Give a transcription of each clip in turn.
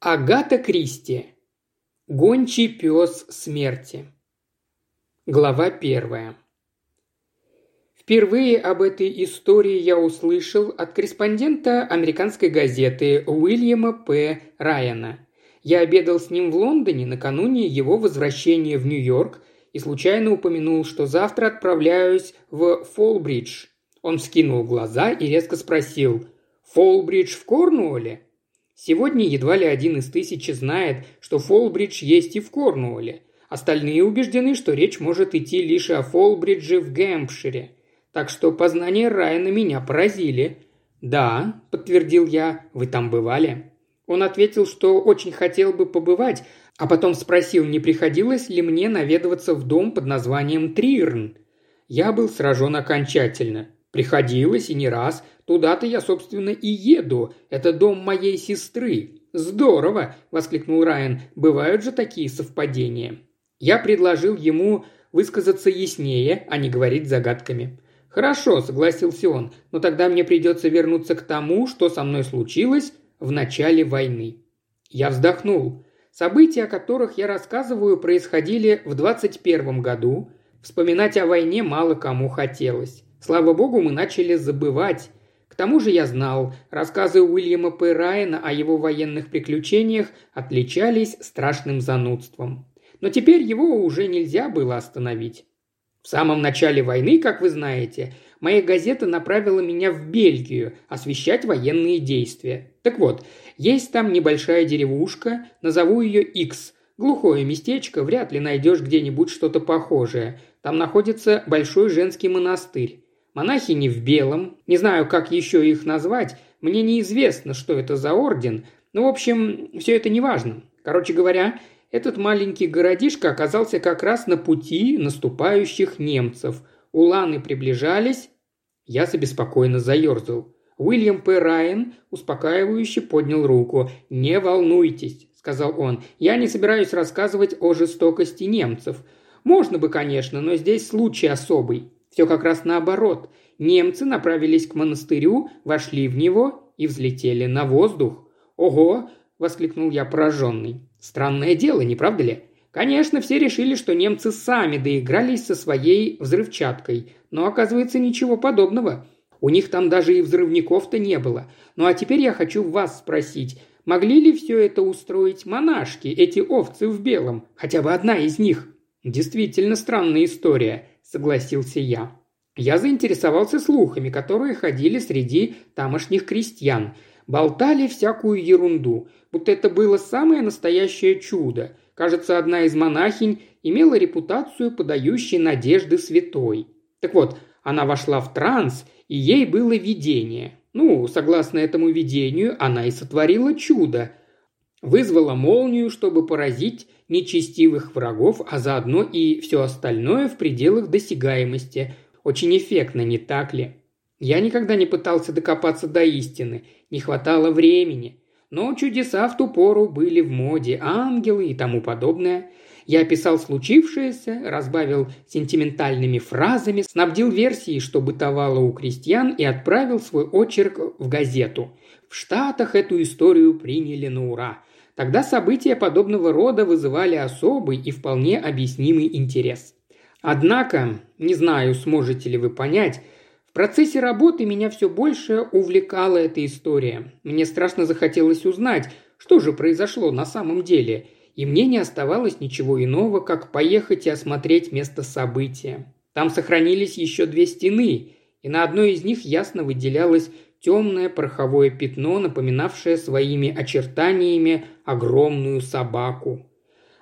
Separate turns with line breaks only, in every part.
Агата Кристи. Гончий пес смерти. Глава первая. Впервые об этой истории я услышал от корреспондента американской газеты Уильяма П. Райана. Я обедал с ним в Лондоне накануне его возвращения в Нью-Йорк и случайно упомянул, что завтра отправляюсь в Фолбридж. Он вскинул глаза и резко спросил «Фолбридж в Корнуолле?» Сегодня едва ли один из тысячи знает, что Фолбридж есть и в Корнуолле. Остальные убеждены, что речь может идти лишь о Фолбридже в Гэмпшире. Так что познания Райана меня поразили. «Да», – подтвердил я, – «вы там бывали?» Он ответил, что очень хотел бы побывать, а потом спросил, не приходилось ли мне наведываться в дом под названием Трирн. Я был сражен окончательно. Приходилось и не раз, Туда-то я, собственно, и еду. Это дом моей сестры. Здорово!» – воскликнул Райан. «Бывают же такие совпадения». Я предложил ему высказаться яснее, а не говорить загадками. «Хорошо», – согласился он, – «но тогда мне придется вернуться к тому, что со мной случилось в начале войны». Я вздохнул. События, о которых я рассказываю, происходили в 21 году. Вспоминать о войне мало кому хотелось. Слава богу, мы начали забывать тому же я знал, рассказы Уильяма П. Райана о его военных приключениях отличались страшным занудством. Но теперь его уже нельзя было остановить. В самом начале войны, как вы знаете, моя газета направила меня в Бельгию освещать военные действия. Так вот, есть там небольшая деревушка, назову ее X. Глухое местечко, вряд ли найдешь где-нибудь что-то похожее. Там находится большой женский монастырь. Монахини в белом, не знаю, как еще их назвать, мне неизвестно, что это за орден, но, в общем, все это не важно. Короче говоря, этот маленький городишко оказался как раз на пути наступающих немцев. Уланы приближались, я беспокойно заерзал. Уильям П. Райан успокаивающе поднял руку. «Не волнуйтесь», – сказал он, – «я не собираюсь рассказывать о жестокости немцев. Можно бы, конечно, но здесь случай особый. Все как раз наоборот. Немцы направились к монастырю, вошли в него и взлетели на воздух. «Ого!» – воскликнул я пораженный. «Странное дело, не правда ли?» Конечно, все решили, что немцы сами доигрались со своей взрывчаткой, но оказывается ничего подобного. У них там даже и взрывников-то не было. Ну а теперь я хочу вас спросить, могли ли все это устроить монашки, эти овцы в белом, хотя бы одна из них? Действительно странная история согласился я. Я заинтересовался слухами, которые ходили среди тамошних крестьян. Болтали всякую ерунду, будто это было самое настоящее чудо. Кажется, одна из монахинь имела репутацию подающей надежды святой. Так вот, она вошла в транс, и ей было видение. Ну, согласно этому видению, она и сотворила чудо. Вызвала молнию, чтобы поразить нечестивых врагов, а заодно и все остальное в пределах досягаемости. Очень эффектно, не так ли? Я никогда не пытался докопаться до истины, не хватало времени. Но чудеса в ту пору были в моде, ангелы и тому подобное. Я описал случившееся, разбавил сентиментальными фразами, снабдил версией, что бытовало у крестьян, и отправил свой очерк в газету. В Штатах эту историю приняли на ура. Тогда события подобного рода вызывали особый и вполне объяснимый интерес. Однако, не знаю, сможете ли вы понять, в процессе работы меня все больше увлекала эта история. Мне страшно захотелось узнать, что же произошло на самом деле, и мне не оставалось ничего иного, как поехать и осмотреть место события. Там сохранились еще две стены, и на одной из них ясно выделялась темное пороховое пятно, напоминавшее своими очертаниями огромную собаку.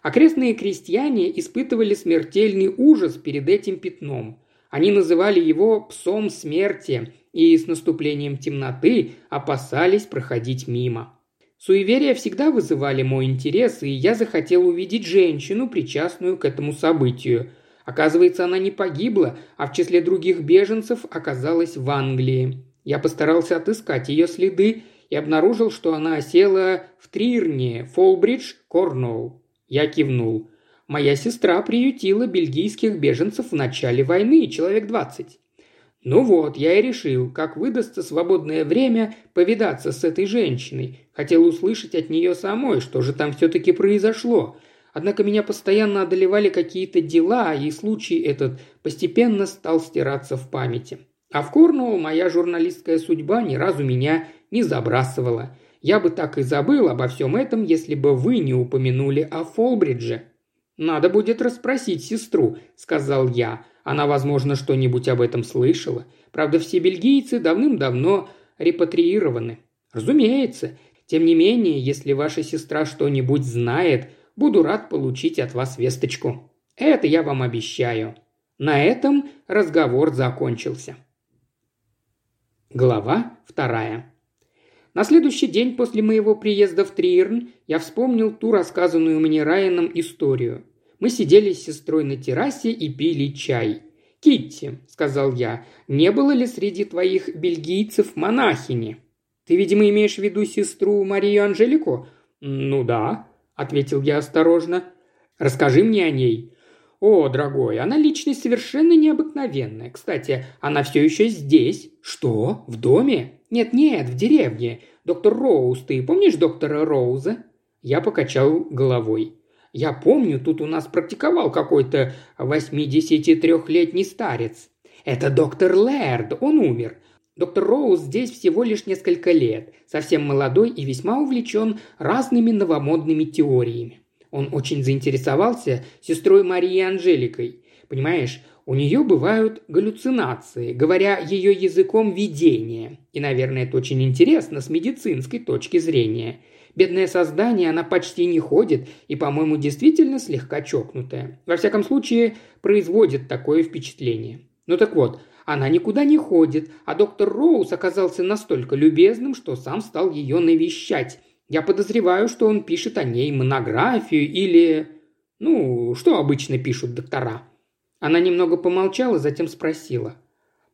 Окрестные крестьяне испытывали смертельный ужас перед этим пятном. Они называли его «псом смерти» и с наступлением темноты опасались проходить мимо. Суеверия всегда вызывали мой интерес, и я захотел увидеть женщину, причастную к этому событию. Оказывается, она не погибла, а в числе других беженцев оказалась в Англии. Я постарался отыскать ее следы и обнаружил, что она осела в Трирне, Фолбридж, Корнуолл. Я кивнул. Моя сестра приютила бельгийских беженцев в начале войны, человек двадцать. Ну вот, я и решил, как выдастся свободное время повидаться с этой женщиной. Хотел услышать от нее самой, что же там все-таки произошло. Однако меня постоянно одолевали какие-то дела, и случай этот постепенно стал стираться в памяти. А в Корнуолл моя журналистская судьба ни разу меня не забрасывала. Я бы так и забыл обо всем этом, если бы вы не упомянули о Фолбридже. «Надо будет расспросить сестру», – сказал я. Она, возможно, что-нибудь об этом слышала. Правда, все бельгийцы давным-давно репатриированы. Разумеется. Тем не менее, если ваша сестра что-нибудь знает, буду рад получить от вас весточку. Это я вам обещаю. На этом разговор закончился. Глава вторая. На следующий день после моего приезда в Триерн я вспомнил ту рассказанную мне Райаном историю. Мы сидели с сестрой на террасе и пили чай. «Китти», — сказал я, — «не было ли среди твоих бельгийцев монахини?» «Ты, видимо, имеешь в виду сестру Марию Анжелику?» «Ну да», — ответил я осторожно. «Расскажи мне о ней». «О, дорогой, она личность совершенно необыкновенная. Кстати, она все еще здесь». «Что? В доме?» «Нет-нет, в деревне. Доктор Роуз, ты помнишь доктора Роуза?» Я покачал головой. «Я помню, тут у нас практиковал какой-то 83-летний старец. Это доктор Лэрд, он умер. Доктор Роуз здесь всего лишь несколько лет, совсем молодой и весьма увлечен разными новомодными теориями. Он очень заинтересовался сестрой Марии Анжеликой. Понимаешь, у нее бывают галлюцинации, говоря ее языком видения. И, наверное, это очень интересно с медицинской точки зрения. Бедное создание, она почти не ходит и, по-моему, действительно слегка чокнутая. Во всяком случае, производит такое впечатление. Ну так вот, она никуда не ходит, а доктор Роуз оказался настолько любезным, что сам стал ее навещать. Я подозреваю, что он пишет о ней монографию или... Ну, что обычно пишут доктора. Она немного помолчала, затем спросила.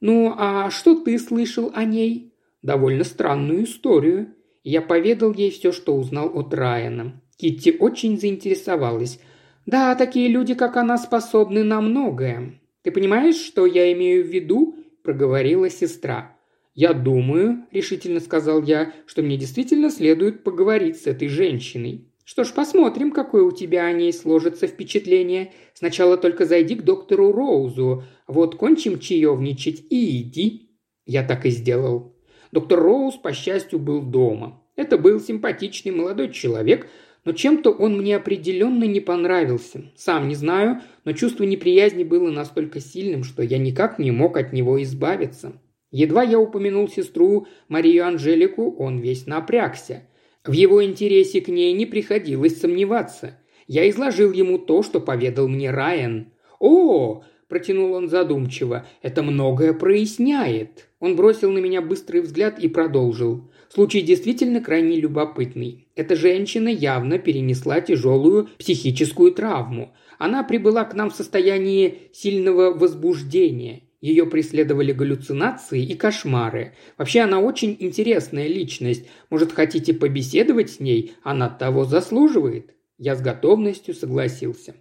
«Ну, а что ты слышал о ней?» «Довольно странную историю». Я поведал ей все, что узнал от Райана. Китти очень заинтересовалась. «Да, такие люди, как она, способны на многое. Ты понимаешь, что я имею в виду?» – проговорила сестра. «Я думаю», – решительно сказал я, – «что мне действительно следует поговорить с этой женщиной. Что ж, посмотрим, какое у тебя о ней сложится впечатление. Сначала только зайди к доктору Роузу. Вот кончим чаевничать и иди». Я так и сделал. Доктор Роуз, по счастью, был дома. Это был симпатичный молодой человек, но чем-то он мне определенно не понравился. Сам не знаю, но чувство неприязни было настолько сильным, что я никак не мог от него избавиться. Едва я упомянул сестру Марию Анжелику, он весь напрягся – в его интересе к ней не приходилось сомневаться. Я изложил ему то, что поведал мне Райан. «О!» – протянул он задумчиво. «Это многое проясняет». Он бросил на меня быстрый взгляд и продолжил. Случай действительно крайне любопытный. Эта женщина явно перенесла тяжелую психическую травму. Она прибыла к нам в состоянии сильного возбуждения. Ее преследовали галлюцинации и кошмары. Вообще она очень интересная личность. Может, хотите побеседовать с ней? Она того заслуживает». Я с готовностью согласился.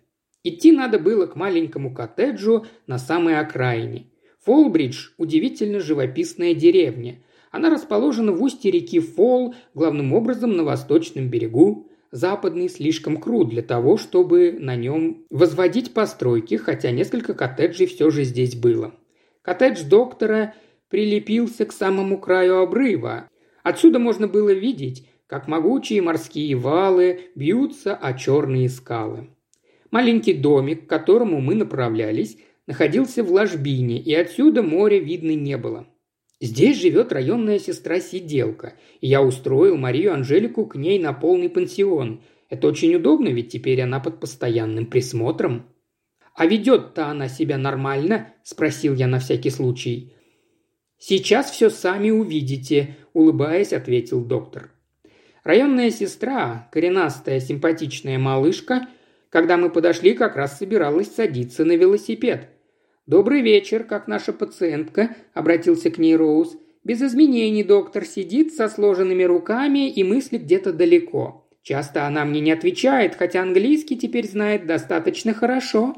Идти надо было к маленькому коттеджу на самой окраине. Фолбридж – удивительно живописная деревня. Она расположена в устье реки Фол, главным образом на восточном берегу. Западный слишком крут для того, чтобы на нем возводить постройки, хотя несколько коттеджей все же здесь было. Коттедж доктора прилепился к самому краю обрыва. Отсюда можно было видеть, как могучие морские валы бьются о черные скалы. Маленький домик, к которому мы направлялись, находился в ложбине, и отсюда моря видно не было. Здесь живет районная сестра-сиделка, и я устроил Марию Анжелику к ней на полный пансион. Это очень удобно, ведь теперь она под постоянным присмотром. «А ведет-то она себя нормально?» – спросил я на всякий случай. «Сейчас все сами увидите», – улыбаясь, ответил доктор. Районная сестра, коренастая симпатичная малышка, когда мы подошли, как раз собиралась садиться на велосипед. «Добрый вечер, как наша пациентка», – обратился к ней Роуз. «Без изменений доктор сидит со сложенными руками и мыслит где-то далеко. Часто она мне не отвечает, хотя английский теперь знает достаточно хорошо.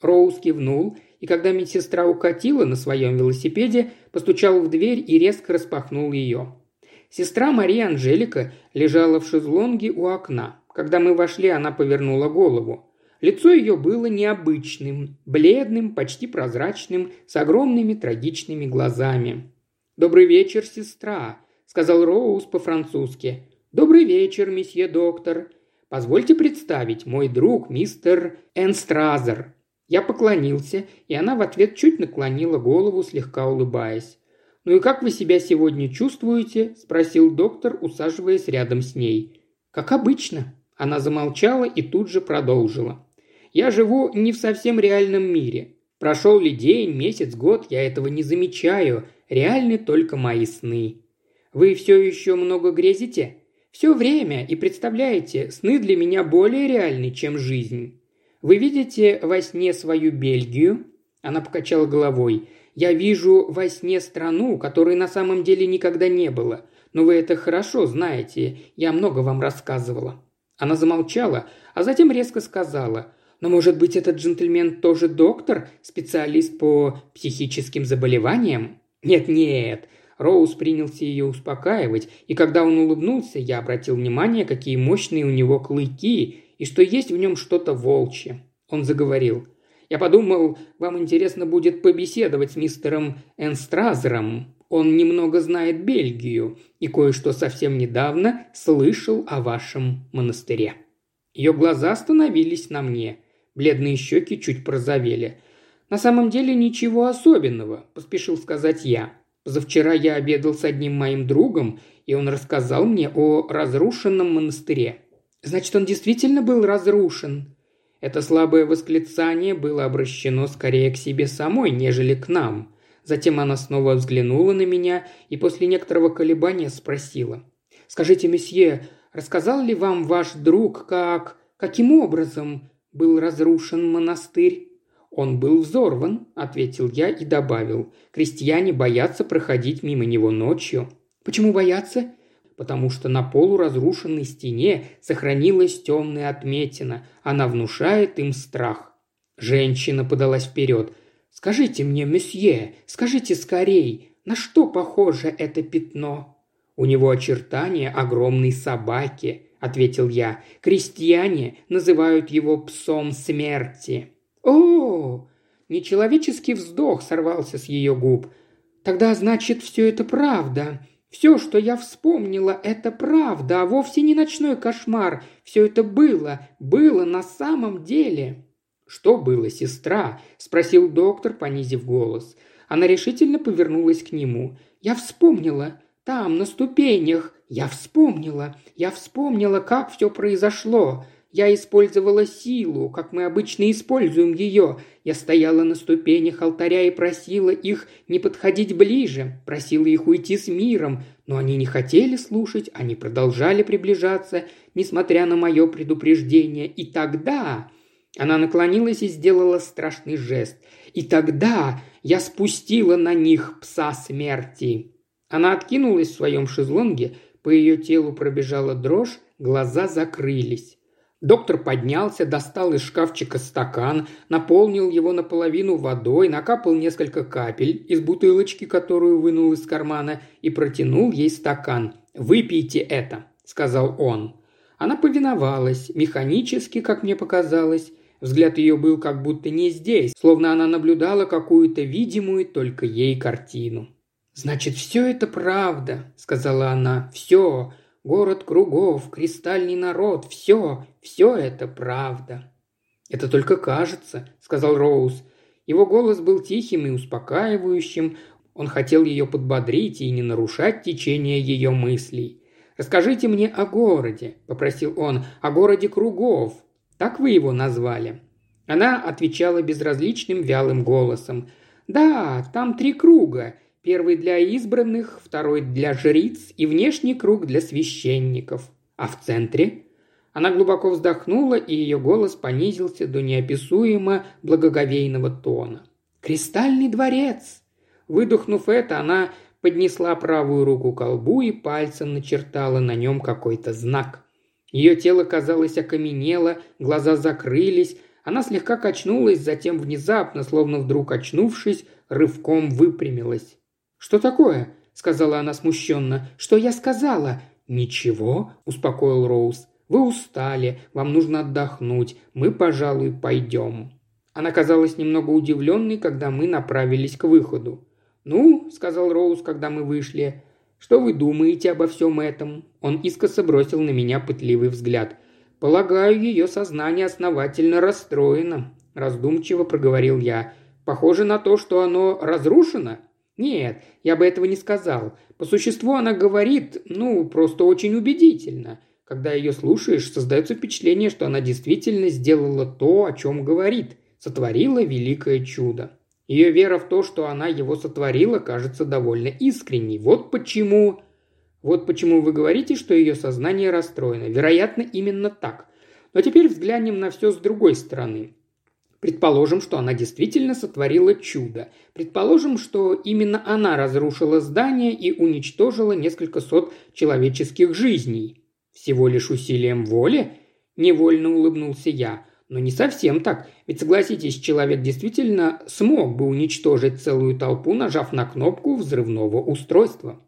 Роуз кивнул и когда медсестра укатила на своем велосипеде, постучал в дверь и резко распахнул ее. Сестра Мария Анжелика лежала в шезлонге у окна. Когда мы вошли, она повернула голову. Лицо ее было необычным, бледным, почти прозрачным, с огромными трагичными глазами. «Добрый вечер, сестра», – сказал Роуз по-французски. «Добрый вечер, месье доктор. Позвольте представить, мой друг, мистер Энстразер». Я поклонился, и она в ответ чуть наклонила голову, слегка улыбаясь. «Ну и как вы себя сегодня чувствуете?» – спросил доктор, усаживаясь рядом с ней. «Как обычно». Она замолчала и тут же продолжила. «Я живу не в совсем реальном мире. Прошел ли день, месяц, год, я этого не замечаю. Реальны только мои сны. Вы все еще много грезите? Все время, и представляете, сны для меня более реальны, чем жизнь. Вы видите во сне свою Бельгию?» Она покачала головой. «Я вижу во сне страну, которой на самом деле никогда не было. Но вы это хорошо знаете, я много вам рассказывала». Она замолчала, а затем резко сказала, «Но, может быть, этот джентльмен тоже доктор, специалист по психическим заболеваниям?» «Нет-нет», Роуз принялся ее успокаивать, и когда он улыбнулся, я обратил внимание, какие мощные у него клыки, и что есть в нем что-то волчье. Он заговорил. «Я подумал, вам интересно будет побеседовать с мистером Энстразером. Он немного знает Бельгию и кое-что совсем недавно слышал о вашем монастыре». Ее глаза остановились на мне. Бледные щеки чуть прозовели. «На самом деле ничего особенного», – поспешил сказать я. «Позавчера я обедал с одним моим другом, и он рассказал мне о разрушенном монастыре. Значит, он действительно был разрушен. Это слабое восклицание было обращено скорее к себе самой, нежели к нам. Затем она снова взглянула на меня и после некоторого колебания спросила. «Скажите, месье, рассказал ли вам ваш друг, как... каким образом был разрушен монастырь?» «Он был взорван», – ответил я и добавил. «Крестьяне боятся проходить мимо него ночью». «Почему боятся?» потому что на полуразрушенной стене сохранилась темная отметина. Она внушает им страх. Женщина подалась вперед. «Скажите мне, месье, скажите скорей, на что похоже это пятно?» «У него очертания огромной собаки», – ответил я. «Крестьяне называют его псом смерти». «О!» Нечеловеческий вздох сорвался с ее губ. «Тогда, значит, все это правда. Все, что я вспомнила, это правда, а вовсе не ночной кошмар. Все это было, было на самом деле». «Что было, сестра?» – спросил доктор, понизив голос. Она решительно повернулась к нему. «Я вспомнила. Там, на ступенях. Я вспомнила. Я вспомнила, как все произошло. Я использовала силу, как мы обычно используем ее. Я стояла на ступенях алтаря и просила их не подходить ближе, просила их уйти с миром, но они не хотели слушать, они продолжали приближаться, несмотря на мое предупреждение. И тогда... Она наклонилась и сделала страшный жест. И тогда я спустила на них пса смерти. Она откинулась в своем шезлонге, по ее телу пробежала дрожь, глаза закрылись. Доктор поднялся, достал из шкафчика стакан, наполнил его наполовину водой, накапал несколько капель из бутылочки, которую вынул из кармана, и протянул ей стакан. «Выпейте это», – сказал он. Она повиновалась, механически, как мне показалось. Взгляд ее был как будто не здесь, словно она наблюдала какую-то видимую только ей картину. «Значит, все это правда», – сказала она. «Все. Город кругов, кристальный народ, все, все это правда». «Это только кажется», — сказал Роуз. Его голос был тихим и успокаивающим. Он хотел ее подбодрить и не нарушать течение ее мыслей. «Расскажите мне о городе», – попросил он, – «о городе кругов. Так вы его назвали?» Она отвечала безразличным вялым голосом. «Да, там три круга. Первый для избранных, второй для жриц и внешний круг для священников. А в центре? Она глубоко вздохнула, и ее голос понизился до неописуемо благоговейного тона. «Кристальный дворец!» Выдохнув это, она поднесла правую руку к колбу и пальцем начертала на нем какой-то знак. Ее тело, казалось, окаменело, глаза закрылись, Она слегка качнулась, затем внезапно, словно вдруг очнувшись, рывком выпрямилась. «Что такое?» – сказала она смущенно. «Что я сказала?» «Ничего», – успокоил Роуз. «Вы устали, вам нужно отдохнуть. Мы, пожалуй, пойдем». Она казалась немного удивленной, когда мы направились к выходу. «Ну», – сказал Роуз, когда мы вышли, – «что вы думаете обо всем этом?» Он искоса бросил на меня пытливый взгляд. «Полагаю, ее сознание основательно расстроено», – раздумчиво проговорил я. «Похоже на то, что оно разрушено?» «Нет, я бы этого не сказал. По существу она говорит, ну, просто очень убедительно. Когда ее слушаешь, создается впечатление, что она действительно сделала то, о чем говорит сотворила великое чудо. Ее вера в то, что она его сотворила, кажется довольно искренней. Вот почему... Вот почему вы говорите, что ее сознание расстроено. Вероятно, именно так. Но теперь взглянем на все с другой стороны. Предположим, что она действительно сотворила чудо. Предположим, что именно она разрушила здание и уничтожила несколько сот человеческих жизней. Всего лишь усилием воли? Невольно улыбнулся я. Но не совсем так, ведь согласитесь, человек действительно смог бы уничтожить целую толпу, нажав на кнопку взрывного устройства.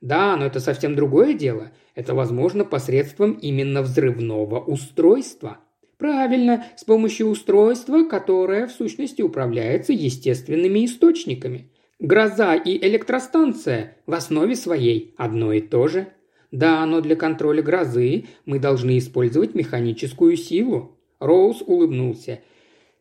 Да, но это совсем другое дело. Это возможно посредством именно взрывного устройства. Правильно, с помощью устройства, которое в сущности управляется естественными источниками. Гроза и электростанция в основе своей одно и то же. Да, но для контроля грозы мы должны использовать механическую силу. Роуз улыбнулся.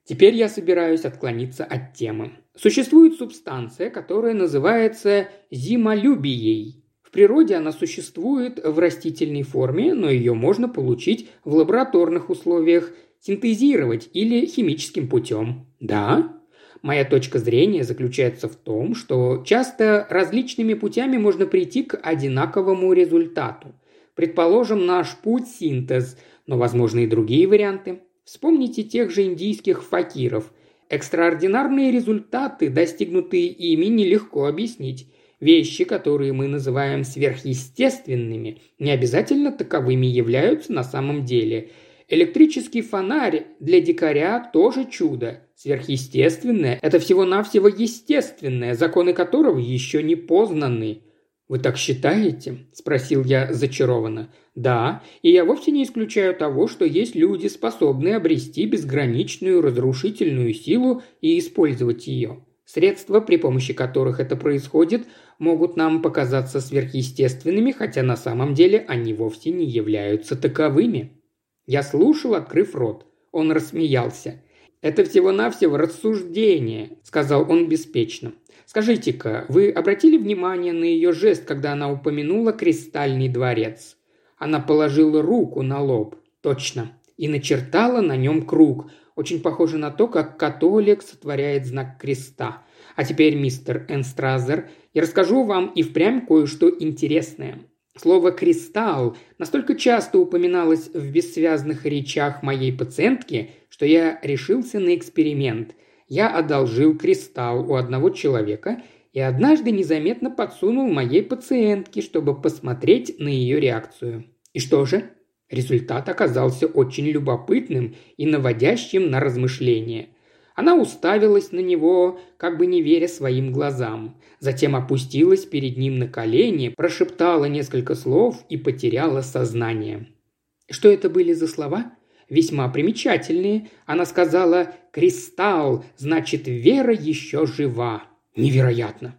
Теперь я собираюсь отклониться от темы. Существует субстанция, которая называется зимолюбией. В природе она существует в растительной форме, но ее можно получить в лабораторных условиях, синтезировать или химическим путем. Да, Моя точка зрения заключается в том, что часто различными путями можно прийти к одинаковому результату. Предположим, наш путь – синтез, но возможны и другие варианты. Вспомните тех же индийских факиров. Экстраординарные результаты, достигнутые ими, нелегко объяснить. Вещи, которые мы называем сверхъестественными, не обязательно таковыми являются на самом деле. Электрический фонарь для дикаря тоже чудо. Сверхъестественное – это всего-навсего естественное, законы которого еще не познаны. «Вы так считаете?» – спросил я зачарованно. «Да, и я вовсе не исключаю того, что есть люди, способные обрести безграничную разрушительную силу и использовать ее. Средства, при помощи которых это происходит, могут нам показаться сверхъестественными, хотя на самом деле они вовсе не являются таковыми». Я слушал, открыв рот. Он рассмеялся. «Это всего-навсего рассуждение», – сказал он беспечно. Скажите-ка, вы обратили внимание на ее жест, когда она упомянула кристальный дворец? Она положила руку на лоб. Точно. И начертала на нем круг. Очень похоже на то, как католик сотворяет знак креста. А теперь, мистер Энстразер, я расскажу вам и впрямь кое-что интересное. Слово «кристалл» настолько часто упоминалось в бессвязных речах моей пациентки, что я решился на эксперимент – я одолжил кристалл у одного человека и однажды незаметно подсунул моей пациентке, чтобы посмотреть на ее реакцию. И что же? Результат оказался очень любопытным и наводящим на размышления. Она уставилась на него, как бы не веря своим глазам. Затем опустилась перед ним на колени, прошептала несколько слов и потеряла сознание. Что это были за слова? Весьма примечательные. Она сказала «Кристалл, значит, вера еще жива». Невероятно.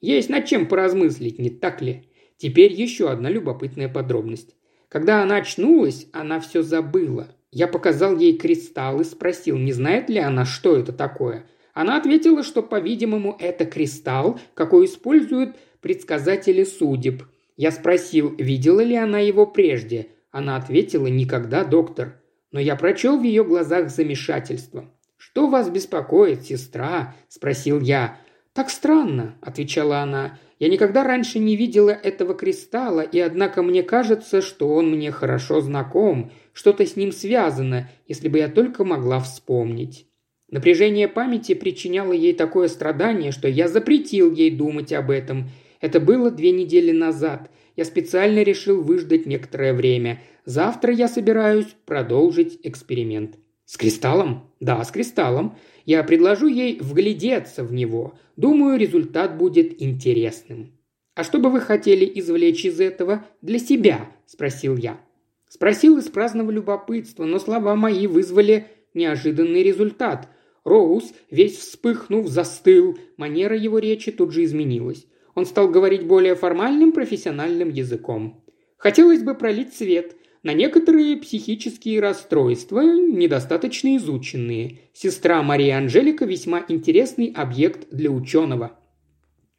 Есть над чем поразмыслить, не так ли? Теперь еще одна любопытная подробность. Когда она очнулась, она все забыла. Я показал ей кристалл и спросил, не знает ли она, что это такое. Она ответила, что, по-видимому, это кристалл, какой используют предсказатели судеб. Я спросил, видела ли она его прежде. Она ответила, никогда, доктор но я прочел в ее глазах замешательство. «Что вас беспокоит, сестра?» – спросил я. «Так странно», – отвечала она. «Я никогда раньше не видела этого кристалла, и однако мне кажется, что он мне хорошо знаком, что-то с ним связано, если бы я только могла вспомнить». Напряжение памяти причиняло ей такое страдание, что я запретил ей думать об этом. Это было две недели назад. Я специально решил выждать некоторое время. Завтра я собираюсь продолжить эксперимент. «С кристаллом?» «Да, с кристаллом. Я предложу ей вглядеться в него. Думаю, результат будет интересным». «А что бы вы хотели извлечь из этого для себя?» – спросил я. Спросил из праздного любопытства, но слова мои вызвали неожиданный результат. Роуз, весь вспыхнув, застыл. Манера его речи тут же изменилась. Он стал говорить более формальным профессиональным языком. Хотелось бы пролить свет на некоторые психические расстройства, недостаточно изученные. Сестра Мария Анжелика весьма интересный объект для ученого.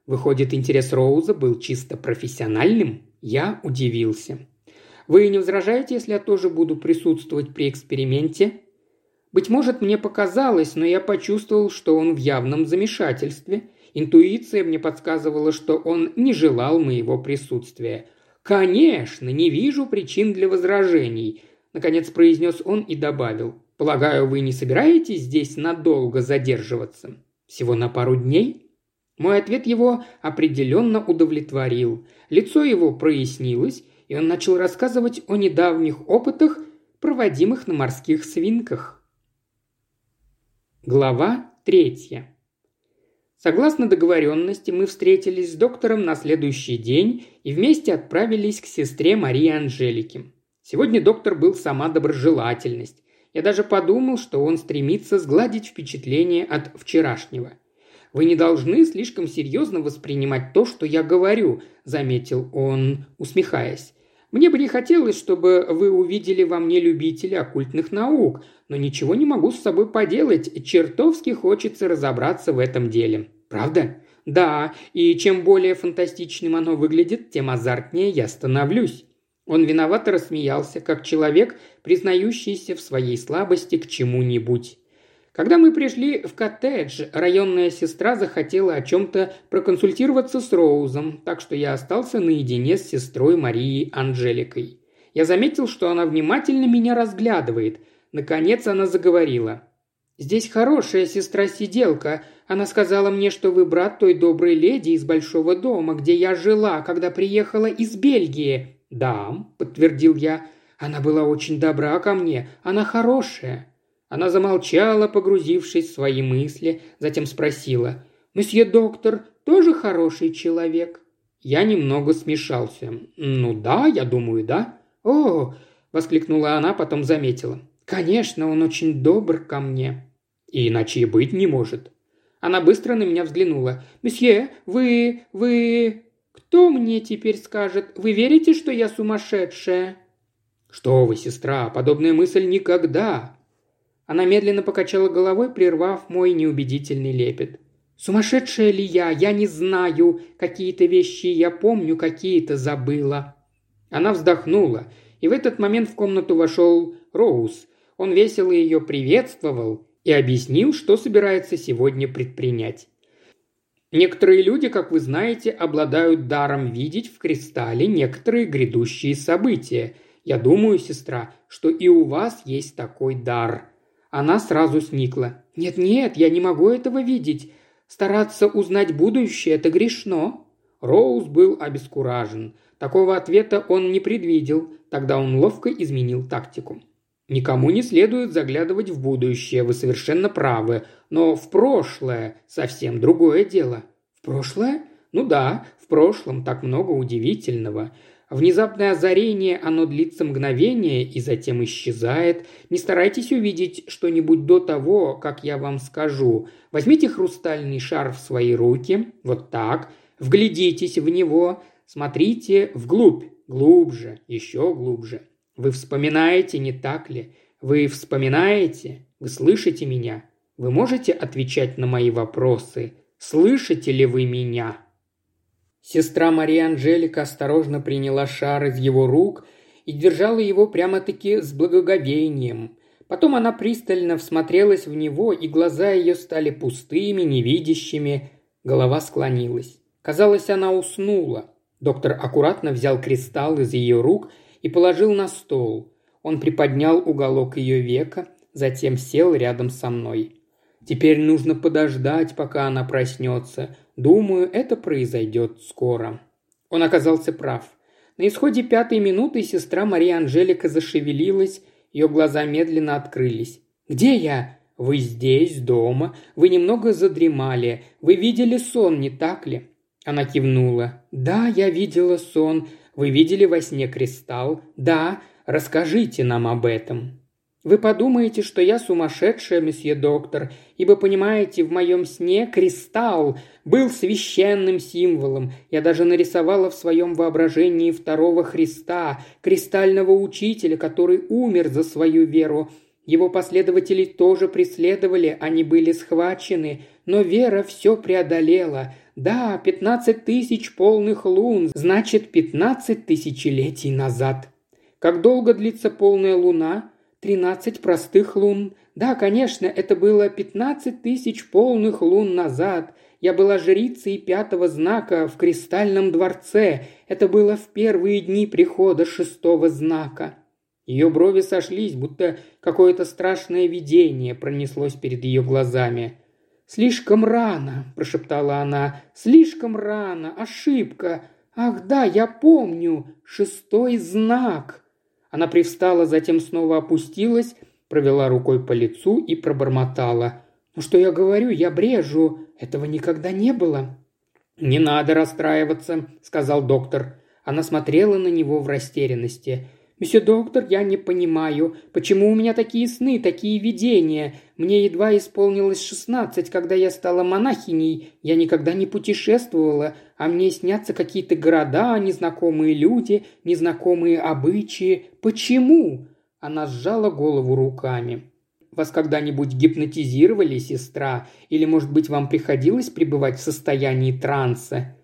Выходит, интерес Роуза был чисто профессиональным? Я удивился. Вы не возражаете, если я тоже буду присутствовать при эксперименте? Быть может, мне показалось, но я почувствовал, что он в явном замешательстве. Интуиция мне подсказывала, что он не желал моего присутствия. «Конечно, не вижу причин для возражений», – наконец произнес он и добавил. «Полагаю, вы не собираетесь здесь надолго задерживаться? Всего на пару дней?» Мой ответ его определенно удовлетворил. Лицо его прояснилось, и он начал рассказывать о недавних опытах, проводимых на морских свинках. Глава третья. Согласно договоренности, мы встретились с доктором на следующий день и вместе отправились к сестре Марии Анжелике. Сегодня доктор был сама доброжелательность. Я даже подумал, что он стремится сгладить впечатление от вчерашнего. Вы не должны слишком серьезно воспринимать то, что я говорю», – заметил он, усмехаясь. «Мне бы не хотелось, чтобы вы увидели во мне любителя оккультных наук, но ничего не могу с собой поделать, чертовски хочется разобраться в этом деле. Правда? Да, и чем более фантастичным оно выглядит, тем азартнее я становлюсь». Он виновато рассмеялся, как человек, признающийся в своей слабости к чему-нибудь. Когда мы пришли в коттедж, районная сестра захотела о чем-то проконсультироваться с Роузом, так что я остался наедине с сестрой Марией Анжеликой. Я заметил, что она внимательно меня разглядывает. Наконец она заговорила. «Здесь хорошая сестра-сиделка. Она сказала мне, что вы брат той доброй леди из большого дома, где я жила, когда приехала из Бельгии». «Да», – подтвердил я. «Она была очень добра ко мне. Она хорошая». Она замолчала, погрузившись в свои мысли, затем спросила. «Месье доктор тоже хороший человек?» Я немного смешался. «Ну да, я думаю, да». «О!» – воскликнула она, потом заметила. «Конечно, он очень добр ко мне». И иначе и быть не может. Она быстро на меня взглянула. «Месье, вы... вы... Кто мне теперь скажет? Вы верите, что я сумасшедшая?» «Что вы, сестра, подобная мысль никогда. Она медленно покачала головой, прервав мой неубедительный лепет. «Сумасшедшая ли я? Я не знаю. Какие-то вещи я помню, какие-то забыла». Она вздохнула, и в этот момент в комнату вошел Роуз. Он весело ее приветствовал и объяснил, что собирается сегодня предпринять. Некоторые люди, как вы знаете, обладают даром видеть в кристалле некоторые грядущие события. Я думаю, сестра, что и у вас есть такой дар. Она сразу сникла. «Нет-нет, я не могу этого видеть. Стараться узнать будущее – это грешно». Роуз был обескуражен. Такого ответа он не предвидел. Тогда он ловко изменил тактику. «Никому не следует заглядывать в будущее, вы совершенно правы. Но в прошлое совсем другое дело». «В прошлое?» «Ну да, в прошлом так много удивительного. Внезапное озарение, оно длится мгновение и затем исчезает. Не старайтесь увидеть что-нибудь до того, как я вам скажу. Возьмите хрустальный шар в свои руки, вот так, вглядитесь в него, смотрите вглубь, глубже, еще глубже. Вы вспоминаете, не так ли? Вы вспоминаете? Вы слышите меня? Вы можете отвечать на мои вопросы? Слышите ли вы меня?» Сестра Мария Анжелика осторожно приняла шар из его рук и держала его прямо-таки с благоговением. Потом она пристально всмотрелась в него, и глаза ее стали пустыми, невидящими. Голова склонилась. Казалось, она уснула. Доктор аккуратно взял кристалл из ее рук и положил на стол. Он приподнял уголок ее века, затем сел рядом со мной. Теперь нужно подождать, пока она проснется. Думаю, это произойдет скоро». Он оказался прав. На исходе пятой минуты сестра Мария Анжелика зашевелилась, ее глаза медленно открылись. «Где я?» «Вы здесь, дома. Вы немного задремали. Вы видели сон, не так ли?» Она кивнула. «Да, я видела сон. Вы видели во сне кристалл? Да. Расскажите нам об этом». Вы подумаете, что я сумасшедшая, месье доктор, ибо, понимаете, в моем сне кристалл был священным символом. Я даже нарисовала в своем воображении второго Христа, кристального учителя, который умер за свою веру. Его последователи тоже преследовали, они были схвачены, но вера все преодолела. Да, пятнадцать тысяч полных лун, значит, пятнадцать тысячелетий назад. Как долго длится полная луна? Тринадцать простых лун. Да, конечно, это было пятнадцать тысяч полных лун назад. Я была жрицей пятого знака в Кристальном дворце. Это было в первые дни прихода шестого знака. Ее брови сошлись, будто какое-то страшное видение пронеслось перед ее глазами. «Слишком рано», – прошептала она, – «слишком рано, ошибка. Ах да, я помню, шестой знак». Она привстала, затем снова опустилась, провела рукой по лицу и пробормотала. «Ну что я говорю, я брежу. Этого никогда не было». «Не надо расстраиваться», — сказал доктор. Она смотрела на него в растерянности – «Месье доктор, я не понимаю, почему у меня такие сны, такие видения? Мне едва исполнилось шестнадцать, когда я стала монахиней. Я никогда не путешествовала, а мне снятся какие-то города, незнакомые люди, незнакомые обычаи. Почему?» Она сжала голову руками. «Вас когда-нибудь гипнотизировали, сестра? Или, может быть, вам приходилось пребывать в состоянии транса?»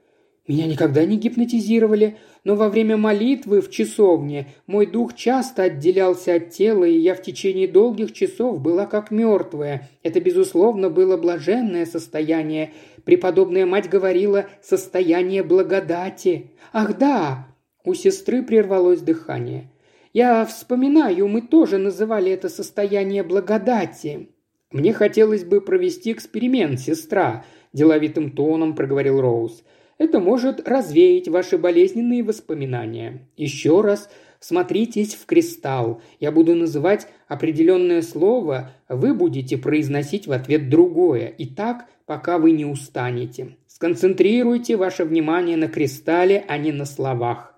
«Меня никогда не гипнотизировали но во время молитвы в часовне мой дух часто отделялся от тела, и я в течение долгих часов была как мертвая. Это, безусловно, было блаженное состояние. Преподобная мать говорила «состояние благодати». «Ах да!» У сестры прервалось дыхание. «Я вспоминаю, мы тоже называли это состояние благодати». «Мне хотелось бы провести эксперимент, сестра», – деловитым тоном проговорил Роуз – это может развеять ваши болезненные воспоминания. Еще раз смотритесь в кристалл. Я буду называть определенное слово, вы будете произносить в ответ другое. И так, пока вы не устанете. Сконцентрируйте ваше внимание на кристалле, а не на словах.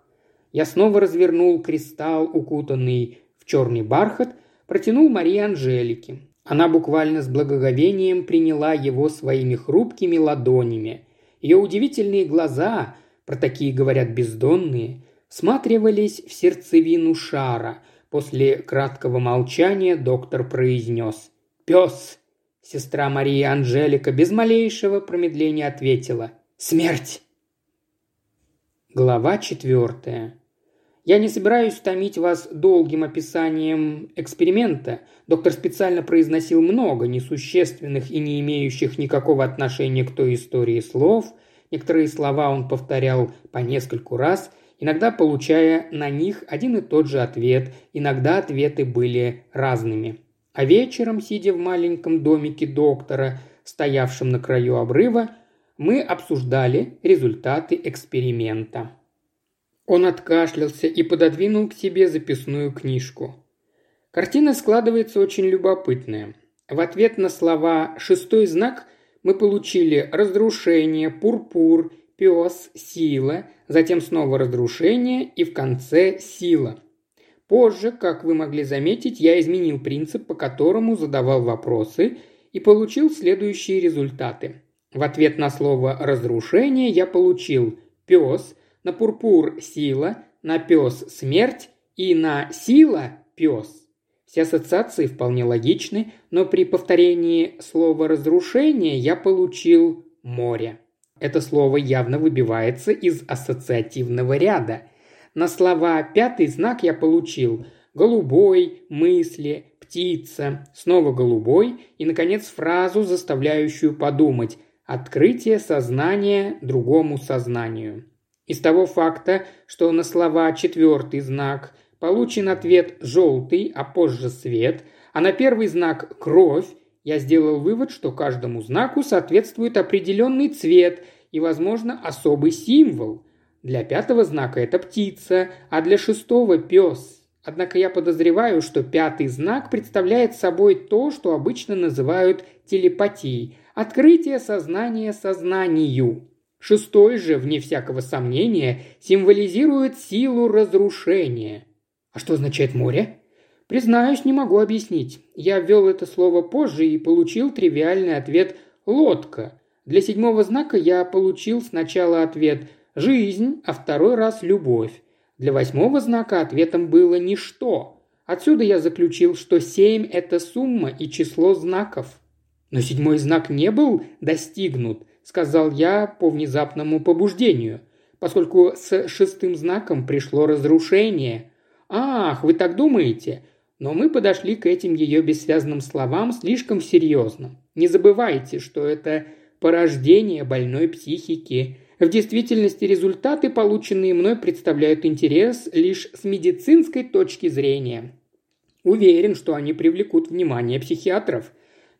Я снова развернул кристалл, укутанный в черный бархат, протянул Марии Анжелике. Она буквально с благоговением приняла его своими хрупкими ладонями – ее удивительные глаза, про такие говорят бездонные, всматривались в сердцевину шара. После краткого молчания доктор произнес «Пес!» Сестра Мария Анжелика без малейшего промедления ответила «Смерть!» Глава четвертая. Я не собираюсь томить вас долгим описанием эксперимента. Доктор специально произносил много несущественных и не имеющих никакого отношения к той истории слов. Некоторые слова он повторял по нескольку раз, иногда получая на них один и тот же ответ, иногда ответы были разными. А вечером, сидя в маленьком домике доктора, стоявшем на краю обрыва, мы обсуждали результаты эксперимента. Он откашлялся и пододвинул к себе записную книжку. Картина складывается очень любопытная. В ответ на слова «шестой знак» мы получили разрушение, пурпур, пес, сила, затем снова разрушение и в конце сила. Позже, как вы могли заметить, я изменил принцип, по которому задавал вопросы и получил следующие результаты. В ответ на слово «разрушение» я получил «пес», на пурпур – сила, на пес – смерть и на сила – пес. Все ассоциации вполне логичны, но при повторении слова «разрушение» я получил «море». Это слово явно выбивается из ассоциативного ряда. На слова «пятый знак» я получил «голубой», «мысли», «птица», снова «голубой» и, наконец, фразу, заставляющую подумать «открытие сознания другому сознанию». Из того факта, что на слова «четвертый знак» получен ответ «желтый», а позже «свет», а на первый знак «кровь», я сделал вывод, что каждому знаку соответствует определенный цвет и, возможно, особый символ. Для пятого знака это птица, а для шестого – пес. Однако я подозреваю, что пятый знак представляет собой то, что обычно называют телепатией – открытие сознания сознанию. Шестой же, вне всякого сомнения, символизирует силу разрушения. А что означает море? Признаюсь, не могу объяснить. Я ввел это слово позже и получил тривиальный ответ «лодка». Для седьмого знака я получил сначала ответ «жизнь», а второй раз «любовь». Для восьмого знака ответом было «ничто». Отсюда я заключил, что семь – это сумма и число знаков. Но седьмой знак не был достигнут, сказал я по внезапному побуждению, поскольку с шестым знаком пришло разрушение. Ах, вы так думаете? Но мы подошли к этим ее бессвязным словам слишком серьезно. Не забывайте, что это порождение больной психики. В действительности результаты, полученные мной, представляют интерес лишь с медицинской точки зрения. Уверен, что они привлекут внимание психиатров.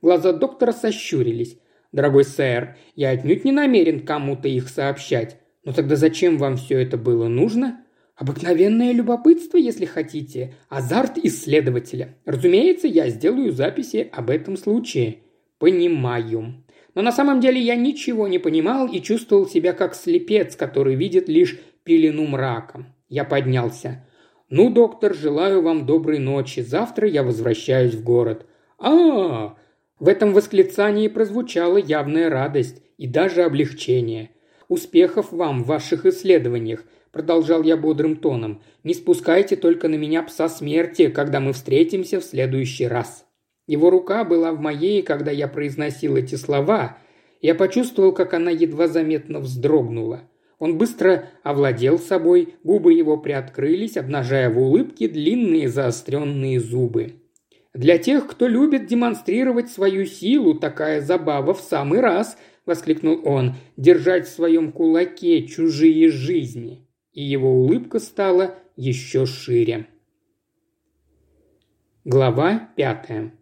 Глаза доктора сощурились. «Дорогой сэр, я отнюдь не намерен кому-то их сообщать. Но тогда зачем вам все это было нужно?» Обыкновенное любопытство, если хотите, азарт исследователя. Разумеется, я сделаю записи об этом случае. Понимаю. Но на самом деле я ничего не понимал и чувствовал себя как слепец, который видит лишь пелену мрака. Я поднялся. «Ну, доктор, желаю вам доброй ночи. Завтра я возвращаюсь в город». «А, в этом восклицании прозвучала явная радость и даже облегчение. «Успехов вам в ваших исследованиях», – продолжал я бодрым тоном. «Не спускайте только на меня пса смерти, когда мы встретимся в следующий раз». Его рука была в моей, когда я произносил эти слова. Я почувствовал, как она едва заметно вздрогнула. Он быстро овладел собой, губы его приоткрылись, обнажая в улыбке длинные заостренные зубы. Для тех, кто любит демонстрировать свою силу, такая забава в самый раз», – воскликнул он, – «держать в своем кулаке чужие жизни». И его улыбка стала еще шире. Глава пятая.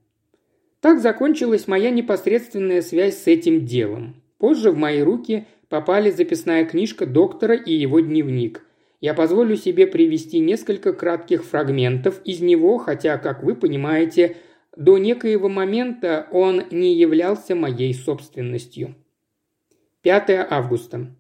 Так закончилась моя непосредственная связь с этим делом. Позже в мои руки попали записная книжка доктора и его дневник я позволю себе привести несколько кратких фрагментов из него, хотя, как вы понимаете, до некоего момента он не являлся моей собственностью. 5 августа.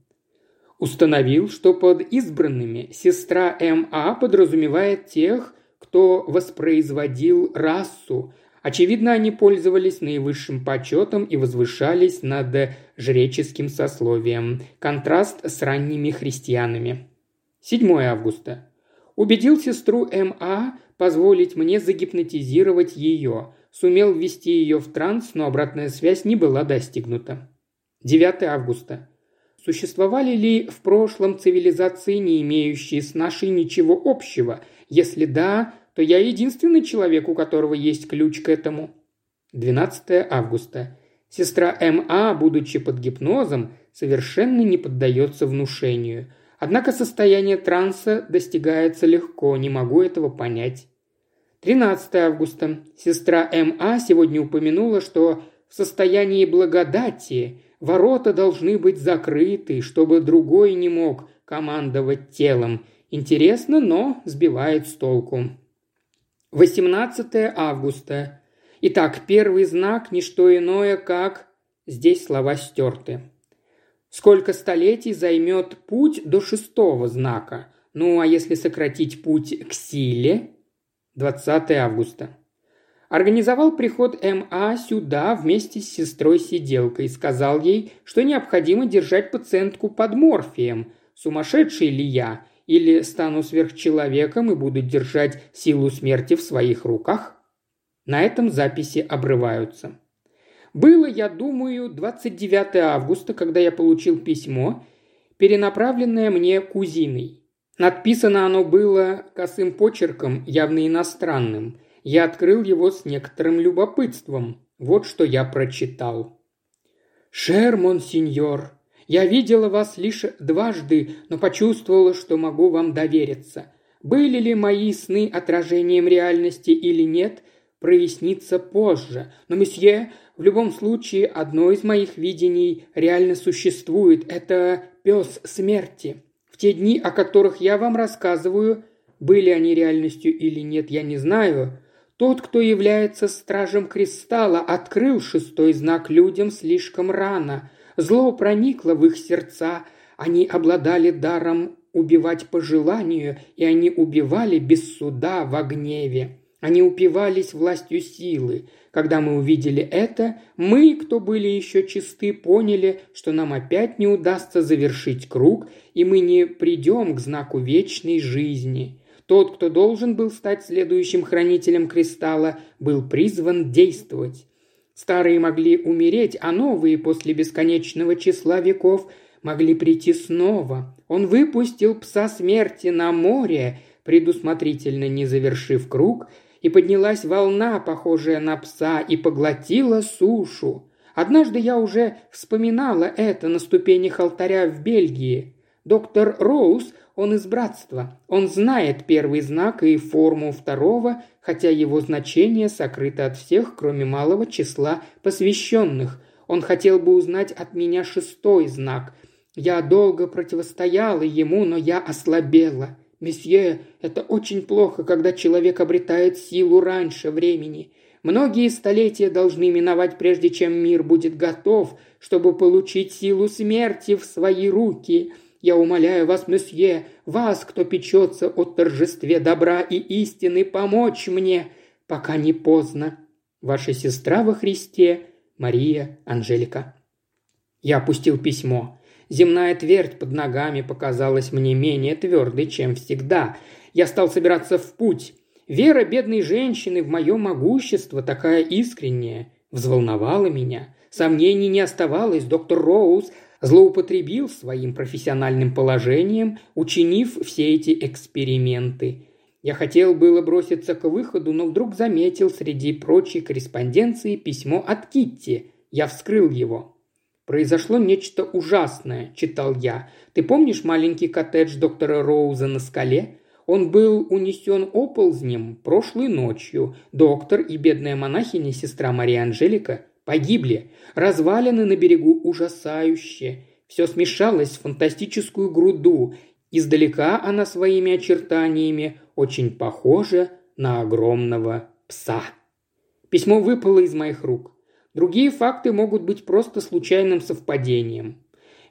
Установил, что под избранными сестра М.А. подразумевает тех, кто воспроизводил расу. Очевидно, они пользовались наивысшим почетом и возвышались над жреческим сословием. Контраст с ранними христианами. 7 августа. Убедил сестру М.А. позволить мне загипнотизировать ее. Сумел ввести ее в транс, но обратная связь не была достигнута. 9 августа. Существовали ли в прошлом цивилизации, не имеющие с нашей ничего общего? Если да, то я единственный человек, у которого есть ключ к этому. 12 августа. Сестра М.А., будучи под гипнозом, совершенно не поддается внушению. Однако состояние транса достигается легко, не могу этого понять. 13 августа. Сестра М.А. сегодня упомянула, что в состоянии благодати ворота должны быть закрыты, чтобы другой не мог командовать телом. Интересно, но сбивает с толку. 18 августа. Итак, первый знак – не что иное, как... Здесь слова стерты. Сколько столетий займет путь до шестого знака? Ну, а если сократить путь к силе? 20 августа. Организовал приход М.А. сюда вместе с сестрой-сиделкой сказал ей, что необходимо держать пациентку под морфием. Сумасшедший ли я? Или стану сверхчеловеком и буду держать силу смерти в своих руках? На этом записи обрываются. Было, я думаю, 29 августа, когда я получил письмо, перенаправленное мне кузиной. Надписано оно было косым почерком, явно иностранным. Я открыл его с некоторым любопытством. Вот что я прочитал. «Шермон, сеньор, я видела вас лишь дважды, но почувствовала, что могу вам довериться. Были ли мои сны отражением реальности или нет, прояснится позже. Но, месье, в любом случае, одно из моих видений реально существует. Это пес смерти. В те дни, о которых я вам рассказываю, были они реальностью или нет, я не знаю, тот, кто является стражем кристалла, открыл шестой знак людям слишком рано. Зло проникло в их сердца, они обладали даром убивать по желанию, и они убивали без суда во гневе. Они упивались властью силы. Когда мы увидели это, мы, кто были еще чисты, поняли, что нам опять не удастся завершить круг, и мы не придем к знаку вечной жизни. Тот, кто должен был стать следующим хранителем кристалла, был призван действовать. Старые могли умереть, а новые после бесконечного числа веков могли прийти снова. Он выпустил пса смерти на море, предусмотрительно не завершив круг – и поднялась волна, похожая на пса, и поглотила сушу. Однажды я уже вспоминала это на ступенях алтаря в Бельгии. Доктор Роуз, он из братства. Он знает первый знак и форму второго, хотя его значение сокрыто от всех, кроме малого числа посвященных. Он хотел бы узнать от меня шестой знак. Я долго противостояла ему, но я ослабела. «Месье, это очень плохо, когда человек обретает силу раньше времени. Многие столетия должны миновать, прежде чем мир будет готов, чтобы получить силу смерти в свои руки. Я умоляю вас, месье, вас, кто печется о торжестве добра и истины, помочь мне, пока не поздно. Ваша сестра во Христе, Мария Анжелика». Я опустил письмо. Земная твердь под ногами показалась мне менее твердой, чем всегда. Я стал собираться в путь. Вера бедной женщины в мое могущество, такая искренняя, взволновала меня. Сомнений не оставалось, доктор Роуз злоупотребил своим профессиональным положением, учинив все эти эксперименты. Я хотел было броситься к выходу, но вдруг заметил среди прочей корреспонденции письмо от Китти. Я вскрыл его. «Произошло нечто ужасное», – читал я. «Ты помнишь маленький коттедж доктора Роуза на скале? Он был унесен оползнем прошлой ночью. Доктор и бедная монахиня, сестра Мария Анжелика, погибли. Развалины на берегу ужасающе. Все смешалось в фантастическую груду. Издалека она своими очертаниями очень похожа на огромного пса. Письмо выпало из моих рук. Другие факты могут быть просто случайным совпадением.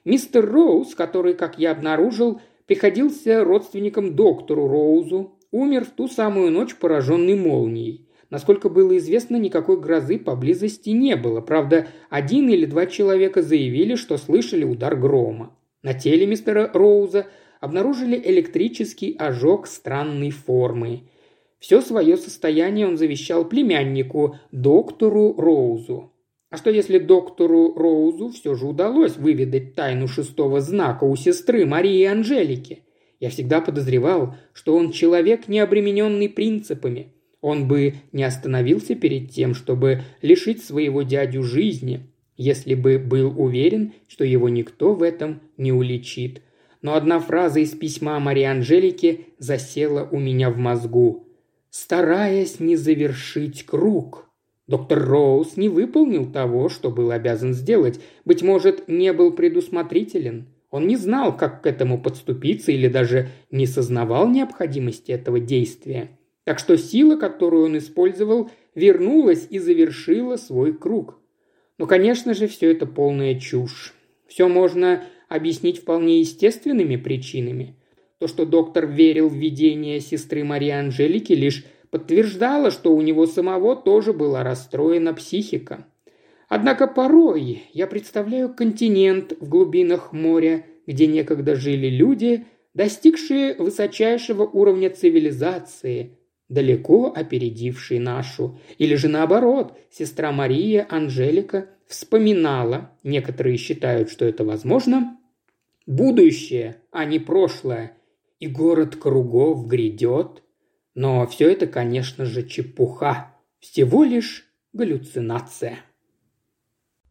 Мистер Роуз, который, как я обнаружил, приходился родственником доктору Роузу, умер в ту самую ночь, пораженный молнией. Насколько было известно, никакой грозы поблизости не было. Правда, один или два человека заявили, что слышали удар грома. На теле мистера Роуза обнаружили электрический ожог странной формы. Все свое состояние он завещал племяннику, доктору Роузу. А что если доктору Роузу все же удалось выведать тайну шестого знака у сестры Марии Анжелики? Я всегда подозревал, что он человек, не обремененный принципами. Он бы не остановился перед тем, чтобы лишить своего дядю жизни, если бы был уверен, что его никто в этом не уличит. Но одна фраза из письма Марии Анжелики засела у меня в мозгу. «Стараясь не завершить круг», Доктор Роуз не выполнил того, что был обязан сделать. Быть может, не был предусмотрителен. Он не знал, как к этому подступиться или даже не сознавал необходимости этого действия. Так что сила, которую он использовал, вернулась и завершила свой круг. Но, конечно же, все это полная чушь. Все можно объяснить вполне естественными причинами. То, что доктор верил в видение сестры Марии Анжелики, лишь подтверждала, что у него самого тоже была расстроена психика. Однако порой я представляю континент в глубинах моря, где некогда жили люди, достигшие высочайшего уровня цивилизации, далеко опередившие нашу. Или же наоборот, сестра Мария Анжелика вспоминала, некоторые считают, что это возможно, будущее, а не прошлое, и город кругов грядет – но все это, конечно же, чепуха. Всего лишь галлюцинация.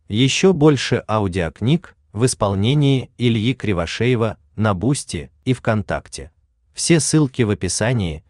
Еще больше аудиокниг в исполнении Ильи Кривошеева на Бусти и ВКонтакте. Все ссылки в описании